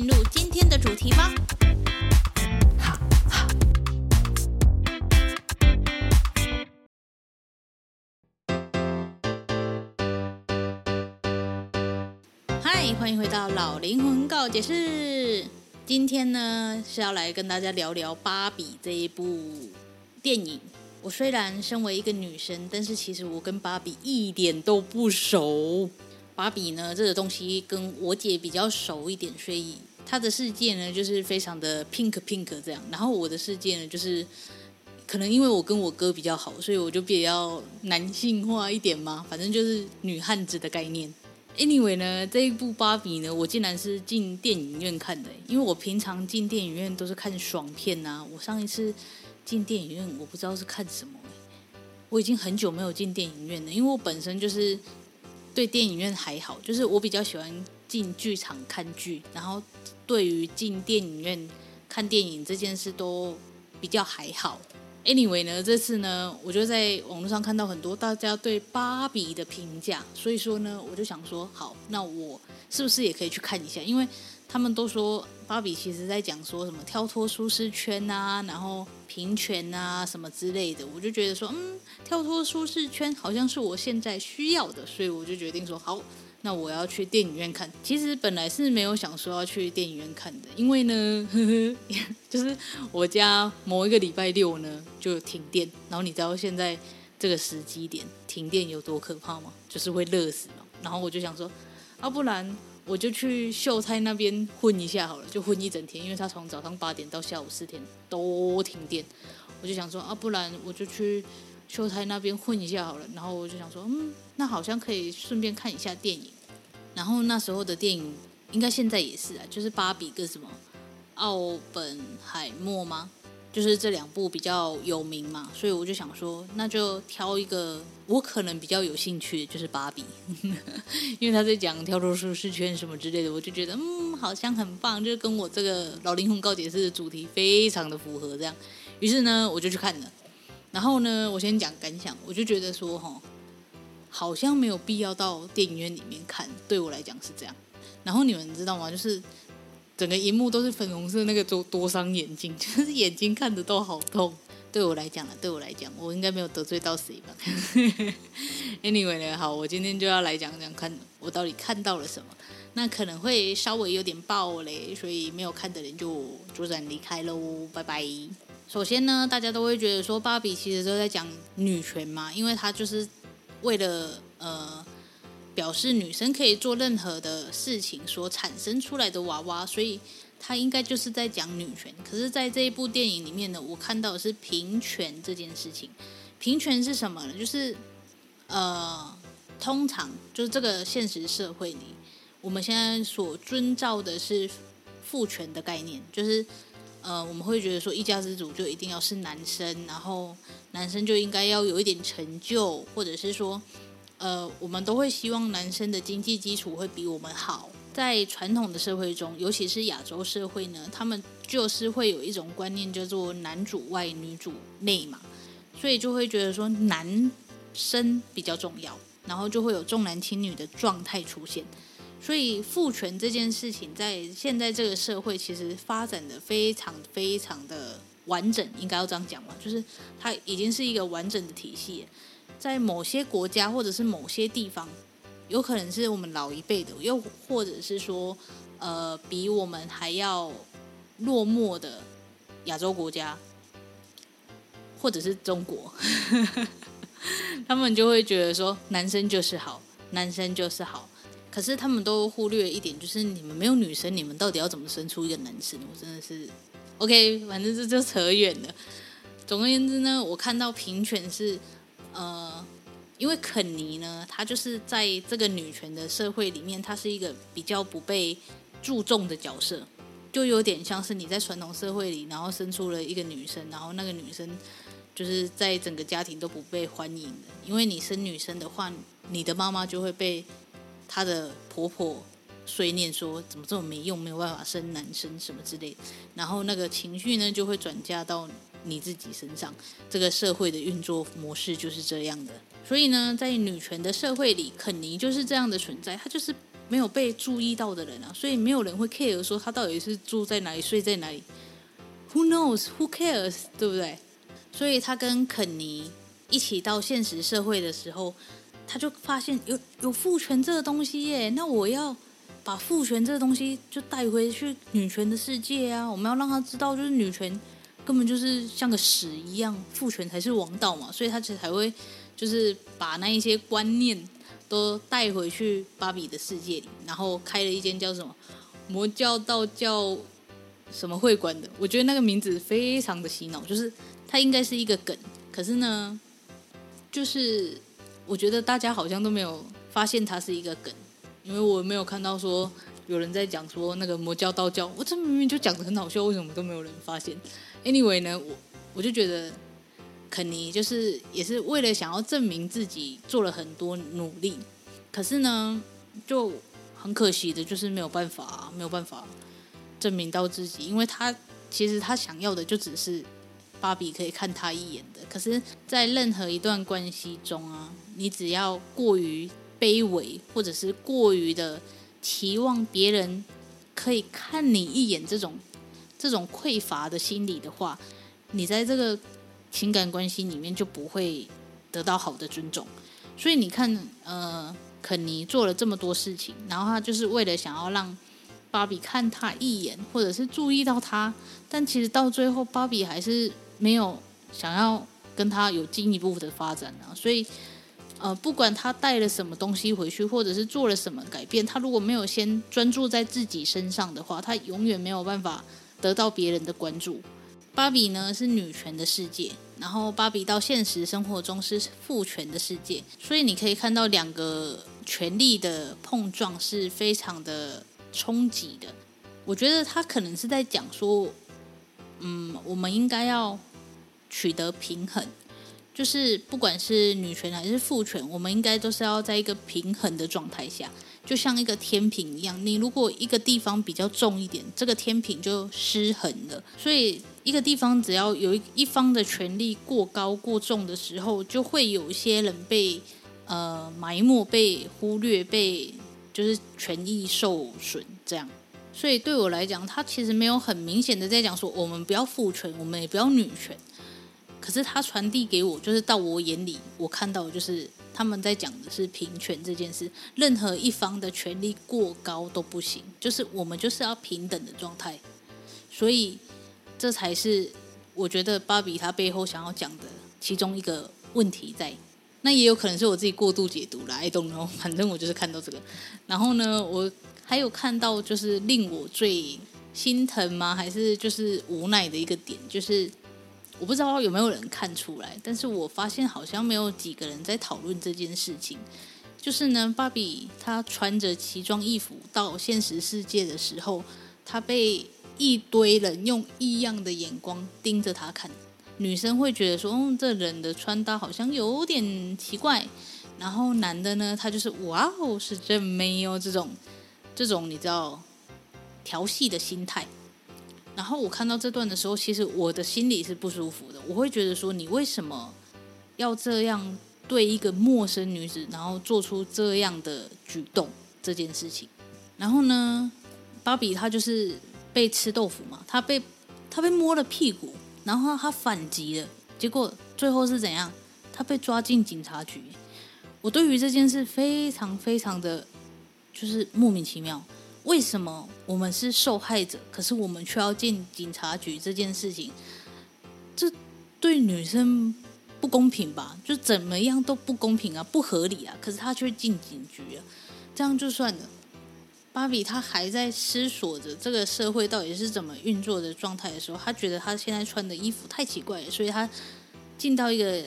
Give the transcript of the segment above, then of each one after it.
进入今天的主题吧。嗨，欢迎回到老灵魂告解室。今天呢是要来跟大家聊聊《芭比》这一部电影。我虽然身为一个女生，但是其实我跟芭比一点都不熟。芭比呢，这个东西跟我姐比较熟一点，所以她的世界呢就是非常的 pink pink 这样。然后我的世界呢，就是可能因为我跟我哥比较好，所以我就比较男性化一点嘛。反正就是女汉子的概念。Anyway 呢，这一部芭比呢，我竟然是进电影院看的，因为我平常进电影院都是看爽片啊。我上一次。进电影院，我不知道是看什么。我已经很久没有进电影院了，因为我本身就是对电影院还好，就是我比较喜欢进剧场看剧，然后对于进电影院看电影这件事都比较还好。Anyway 呢，这次呢，我就在网络上看到很多大家对芭比的评价，所以说呢，我就想说，好，那我是不是也可以去看一下？因为他们都说芭比其实在讲说什么跳脱舒适圈啊，然后平权啊什么之类的，我就觉得说，嗯，跳脱舒适圈好像是我现在需要的，所以我就决定说，好，那我要去电影院看。其实本来是没有想说要去电影院看的，因为呢，呵呵，就是我家某一个礼拜六呢就停电，然后你知道现在这个时机点停电有多可怕吗？就是会热死嘛。然后我就想说，啊，不然。我就去秀才那边混一下好了，就混一整天，因为他从早上八点到下午四点都停电。我就想说啊，不然我就去秀才那边混一下好了。然后我就想说，嗯，那好像可以顺便看一下电影。然后那时候的电影应该现在也是啊，就是芭比跟什么奥本海默吗？就是这两部比较有名嘛，所以我就想说，那就挑一个我可能比较有兴趣的，就是芭比，因为他在讲跳脱舒适圈什么之类的，我就觉得嗯，好像很棒，就是跟我这个老灵魂告解室的主题非常的符合这样。于是呢，我就去看了。然后呢，我先讲感想，我就觉得说，哈，好像没有必要到电影院里面看，对我来讲是这样。然后你们知道吗？就是。整个荧幕都是粉红色，那个多多伤眼睛，就是眼睛看着都好痛。对我来讲啊，对我来讲，我应该没有得罪到谁吧？Anyway 呢，好，我今天就要来讲讲看我到底看到了什么。那可能会稍微有点爆雷，所以没有看的人就左转离开喽，拜拜。首先呢，大家都会觉得说芭比其实都在讲女权嘛，因为她就是为了呃。表示女生可以做任何的事情所产生出来的娃娃，所以她应该就是在讲女权。可是，在这一部电影里面呢，我看到的是平权这件事情。平权是什么呢？就是呃，通常就是这个现实社会里，我们现在所遵照的是父权的概念，就是呃，我们会觉得说，一家之主就一定要是男生，然后男生就应该要有一点成就，或者是说。呃，我们都会希望男生的经济基础会比我们好。在传统的社会中，尤其是亚洲社会呢，他们就是会有一种观念叫做男主外女主内嘛，所以就会觉得说男生比较重要，然后就会有重男轻女的状态出现。所以父权这件事情在现在这个社会其实发展的非常非常的完整，应该要这样讲嘛，就是它已经是一个完整的体系。在某些国家或者是某些地方，有可能是我们老一辈的，又或者是说，呃，比我们还要落寞的亚洲国家，或者是中国，他们就会觉得说，男生就是好，男生就是好。可是他们都忽略一点，就是你们没有女生，你们到底要怎么生出一个男生？我真的是，OK，反正这就扯远了。总而言之呢，我看到平权是。呃，因为肯尼呢，他就是在这个女权的社会里面，他是一个比较不被注重的角色，就有点像是你在传统社会里，然后生出了一个女生，然后那个女生就是在整个家庭都不被欢迎的，因为你生女生的话，你的妈妈就会被她的婆婆碎念说怎么这么没用，没有办法生男生什么之类的，然后那个情绪呢就会转嫁到你自己身上，这个社会的运作模式就是这样的。所以呢，在女权的社会里，肯尼就是这样的存在，她就是没有被注意到的人啊，所以没有人会 care 说她到底是住在哪里、睡在哪里。Who knows? Who cares? 对不对？所以她跟肯尼一起到现实社会的时候，他就发现有有父权这个东西耶，那我要把父权这个东西就带回去女权的世界啊，我们要让他知道，就是女权。根本就是像个屎一样，父权才是王道嘛，所以他其实才会就是把那一些观念都带回去芭比的世界里，然后开了一间叫什么魔教道教什么会馆的。我觉得那个名字非常的洗脑，就是它应该是一个梗，可是呢，就是我觉得大家好像都没有发现它是一个梗，因为我没有看到说有人在讲说那个魔教道教，我这明明就讲得很好笑，为什么都没有人发现？Anyway 呢，我我就觉得肯尼就是也是为了想要证明自己做了很多努力，可是呢就很可惜的就是没有办法，没有办法证明到自己，因为他其实他想要的就只是芭比可以看他一眼的。可是，在任何一段关系中啊，你只要过于卑微，或者是过于的期望别人可以看你一眼这种。这种匮乏的心理的话，你在这个情感关系里面就不会得到好的尊重。所以你看，呃，肯尼做了这么多事情，然后他就是为了想要让芭比看他一眼，或者是注意到他，但其实到最后，芭比还是没有想要跟他有进一步的发展啊。所以，呃，不管他带了什么东西回去，或者是做了什么改变，他如果没有先专注在自己身上的话，他永远没有办法。得到别人的关注，芭比呢是女权的世界，然后芭比到现实生活中是父权的世界，所以你可以看到两个权力的碰撞是非常的冲击的。我觉得他可能是在讲说，嗯，我们应该要取得平衡，就是不管是女权还是父权，我们应该都是要在一个平衡的状态下。就像一个天平一样，你如果一个地方比较重一点，这个天平就失衡了。所以一个地方只要有一方的权力过高过重的时候，就会有一些人被呃埋没、被忽略、被就是权益受损这样。所以对我来讲，他其实没有很明显的在讲说我们不要父权，我们也不要女权。可是他传递给我，就是到我眼里，我看到的就是。他们在讲的是平权这件事，任何一方的权力过高都不行，就是我们就是要平等的状态，所以这才是我觉得芭比她背后想要讲的其中一个问题在。那也有可能是我自己过度解读了，I don't know，反正我就是看到这个。然后呢，我还有看到就是令我最心疼吗？还是就是无奈的一个点，就是。我不知道有没有人看出来，但是我发现好像没有几个人在讨论这件事情。就是呢，芭比她穿着奇装异服到现实世界的时候，她被一堆人用异样的眼光盯着她看。女生会觉得说，嗯，这人的穿搭好像有点奇怪。然后男的呢，他就是哇哦，是真没有这种这种你知道调戏的心态。然后我看到这段的时候，其实我的心里是不舒服的。我会觉得说，你为什么要这样对一个陌生女子，然后做出这样的举动这件事情？然后呢，芭比她就是被吃豆腐嘛，她被她被摸了屁股，然后她反击了，结果最后是怎样？她被抓进警察局。我对于这件事非常非常的就是莫名其妙。为什么我们是受害者，可是我们却要进警察局？这件事情，这对女生不公平吧？就怎么样都不公平啊，不合理啊！可是她却进警局啊，这样就算了。芭比她还在思索着这个社会到底是怎么运作的状态的时候，她觉得她现在穿的衣服太奇怪了，所以她进到一个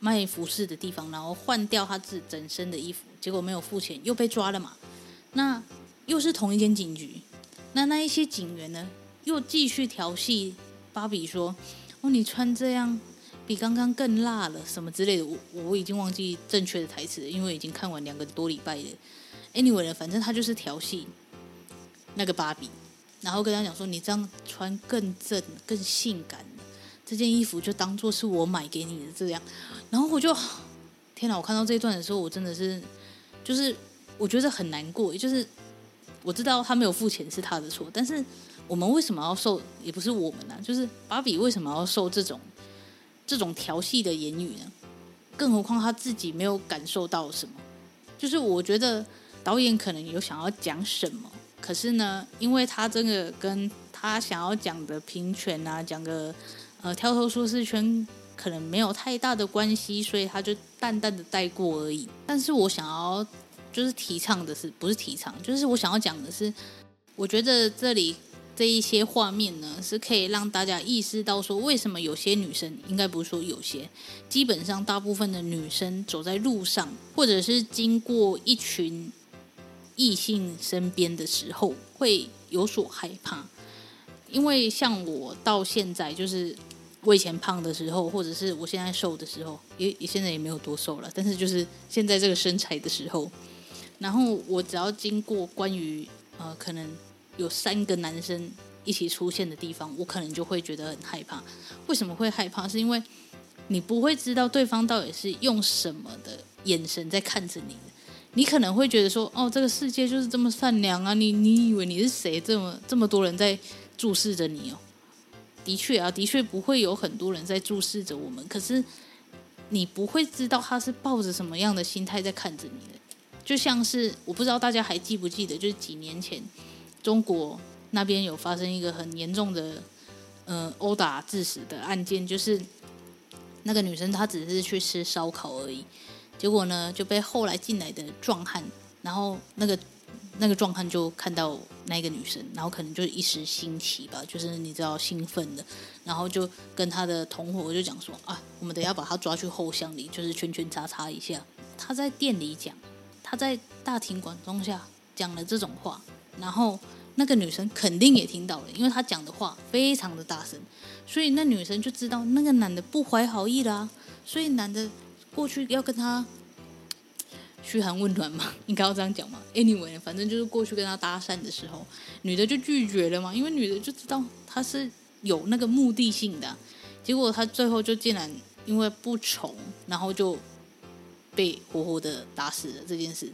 卖服饰的地方，然后换掉她自己整身的衣服，结果没有付钱，又被抓了嘛？那。又是同一间警局，那那一些警员呢，又继续调戏芭比说：“哦，你穿这样比刚刚更辣了，什么之类的。我”我已经忘记正确的台词了，因为已经看完两个多礼拜了。Anyway 呢，反正他就是调戏那个芭比，然后跟他讲说：“你这样穿更正、更性感，这件衣服就当做是我买给你的这样。”然后我就天哪！我看到这一段的时候，我真的是就是我觉得很难过，就是。我知道他没有付钱是他的错，但是我们为什么要受？也不是我们啊，就是芭比为什么要受这种这种调戏的言语呢？更何况他自己没有感受到什么。就是我觉得导演可能有想要讲什么，可是呢，因为他这个跟他想要讲的平权啊，讲个呃跳脱舒适圈可能没有太大的关系，所以他就淡淡的带过而已。但是我想要。就是提倡的是，不是提倡，就是我想要讲的是，我觉得这里这一些画面呢，是可以让大家意识到说，为什么有些女生，应该不是说有些，基本上大部分的女生走在路上，或者是经过一群异性身边的时候，会有所害怕。因为像我到现在，就是我以前胖的时候，或者是我现在瘦的时候，也也现在也没有多瘦了，但是就是现在这个身材的时候。然后我只要经过关于呃可能有三个男生一起出现的地方，我可能就会觉得很害怕。为什么会害怕？是因为你不会知道对方到底是用什么的眼神在看着你。你可能会觉得说，哦，这个世界就是这么善良啊！你你以为你是谁？这么这么多人在注视着你哦。的确啊，的确不会有很多人在注视着我们。可是你不会知道他是抱着什么样的心态在看着你。就像是我不知道大家还记不记得，就是几年前中国那边有发生一个很严重的呃殴打致死的案件，就是那个女生她只是去吃烧烤而已，结果呢就被后来进来的壮汉，然后那个那个壮汉就看到那个女生，然后可能就一时兴起吧，就是你知道兴奋的，然后就跟他的同伙就讲说啊，我们等下把他抓去后巷里，就是圈圈叉叉一下。他在店里讲。他在大庭广众下讲了这种话，然后那个女生肯定也听到了，因为他讲的话非常的大声，所以那女生就知道那个男的不怀好意啦，所以男的过去要跟他嘘寒问暖嘛，应该要这样讲嘛。Anyway，反正就是过去跟他搭讪的时候，女的就拒绝了嘛，因为女的就知道他是有那个目的性的，结果他最后就竟然因为不从，然后就。被活活的打死了这件事，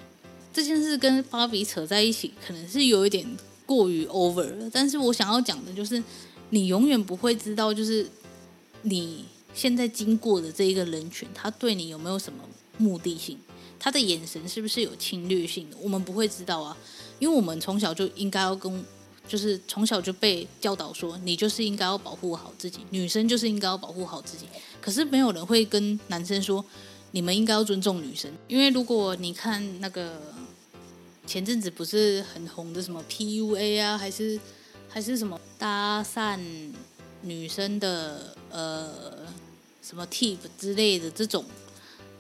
这件事跟芭比扯在一起，可能是有一点过于 over 了。但是我想要讲的就是，你永远不会知道，就是你现在经过的这一个人群，他对你有没有什么目的性，他的眼神是不是有侵略性的，我们不会知道啊。因为我们从小就应该要跟，就是从小就被教导说，你就是应该要保护好自己，女生就是应该要保护好自己。可是没有人会跟男生说。你们应该要尊重女生，因为如果你看那个前阵子不是很红的什么 PUA 啊，还是还是什么搭讪女生的呃什么 tip 之类的这种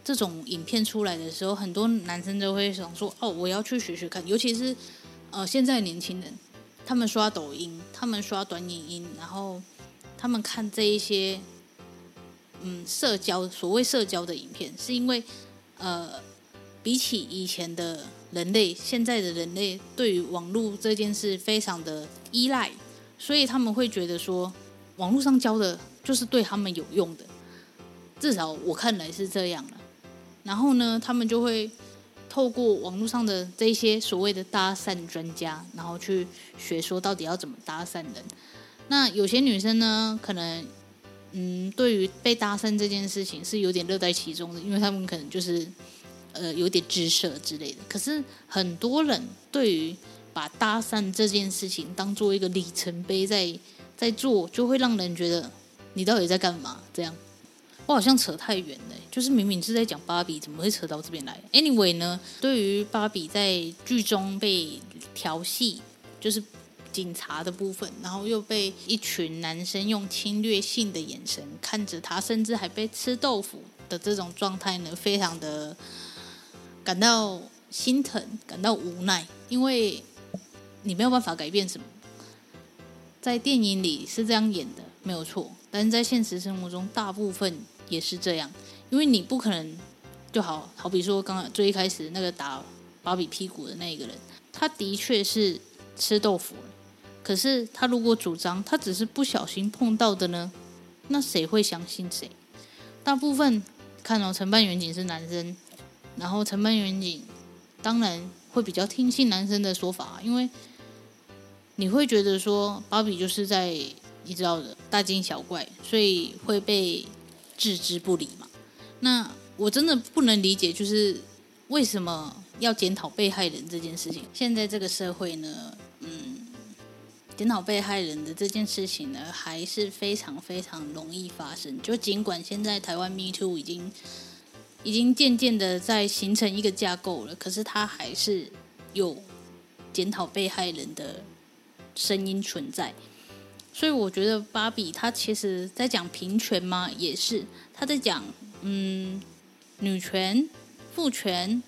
这种影片出来的时候，很多男生都会想说：“哦，我要去学学看。”尤其是呃现在年轻人，他们刷抖音，他们刷短影音，然后他们看这一些。嗯，社交所谓社交的影片，是因为，呃，比起以前的人类，现在的人类对于网络这件事非常的依赖，所以他们会觉得说，网络上教的就是对他们有用的，至少我看来是这样了。然后呢，他们就会透过网络上的这些所谓的搭讪专家，然后去学说到底要怎么搭讪人。那有些女生呢，可能。嗯，对于被搭讪这件事情是有点乐在其中的，因为他们可能就是呃有点姿色之类的。可是很多人对于把搭讪这件事情当做一个里程碑在在做，就会让人觉得你到底在干嘛？这样我好像扯太远了，就是明明是在讲芭比，怎么会扯到这边来？Anyway 呢，对于芭比在剧中被调戏，就是。警察的部分，然后又被一群男生用侵略性的眼神看着他，甚至还被吃豆腐的这种状态呢，非常的感到心疼，感到无奈，因为你没有办法改变什么，在电影里是这样演的，没有错。但是在现实生活中，大部分也是这样，因为你不可能就好好比说，刚刚最一开始那个打芭比屁股的那一个人，他的确是吃豆腐。可是他如果主张他只是不小心碰到的呢？那谁会相信谁？大部分看到承办员警是男生，然后承办员警当然会比较听信男生的说法，因为你会觉得说芭比就是在你知道的大惊小怪，所以会被置之不理嘛。那我真的不能理解，就是为什么要检讨被害人这件事情？现在这个社会呢，检讨被害人的这件事情呢，还是非常非常容易发生。就尽管现在台湾 Me Too 已经已经渐渐的在形成一个架构了，可是它还是有检讨被害人的声音存在。所以我觉得芭比她其实在讲平权吗？也是，她在讲嗯女权、父权，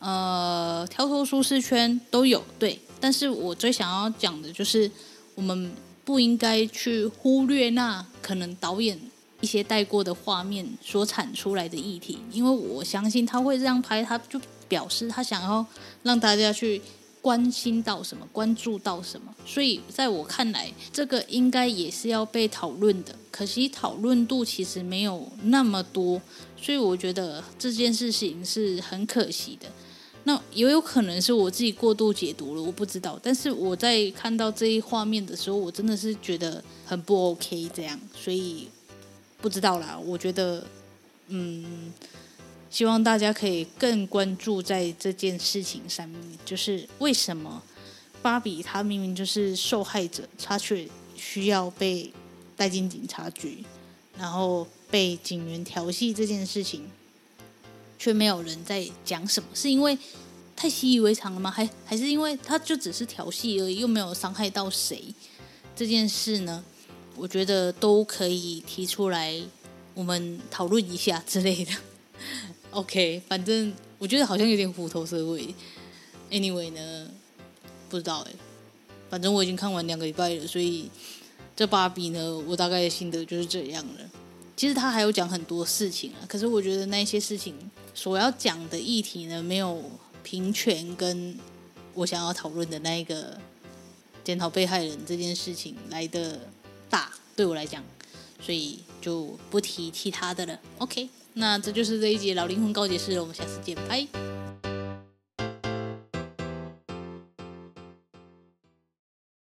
呃，跳脱舒适圈都有，对。但是我最想要讲的就是，我们不应该去忽略那可能导演一些带过的画面所产出来的议题，因为我相信他会这样拍，他就表示他想要让大家去关心到什么，关注到什么。所以在我看来，这个应该也是要被讨论的。可惜讨论度其实没有那么多，所以我觉得这件事情是很可惜的。那也有可能是我自己过度解读了，我不知道。但是我在看到这一画面的时候，我真的是觉得很不 OK 这样，所以不知道啦。我觉得，嗯，希望大家可以更关注在这件事情上面，就是为什么芭比她明明就是受害者，她却需要被带进警察局，然后被警员调戏这件事情。却没有人在讲什么，是因为太习以为常了吗？还还是因为他就只是调戏而已，又没有伤害到谁？这件事呢，我觉得都可以提出来，我们讨论一下之类的。OK，反正我觉得好像有点虎头蛇尾。Anyway 呢，不知道哎，反正我已经看完两个礼拜了，所以这芭比呢，我大概的心得就是这样了。其实他还有讲很多事情啊，可是我觉得那些事情。所要讲的议题呢，没有平权跟我想要讨论的那一个检讨被害人这件事情来的大，对我来讲，所以就不提其他的了。OK，那这就是这一集老灵魂告解室了，我们下次见，拜。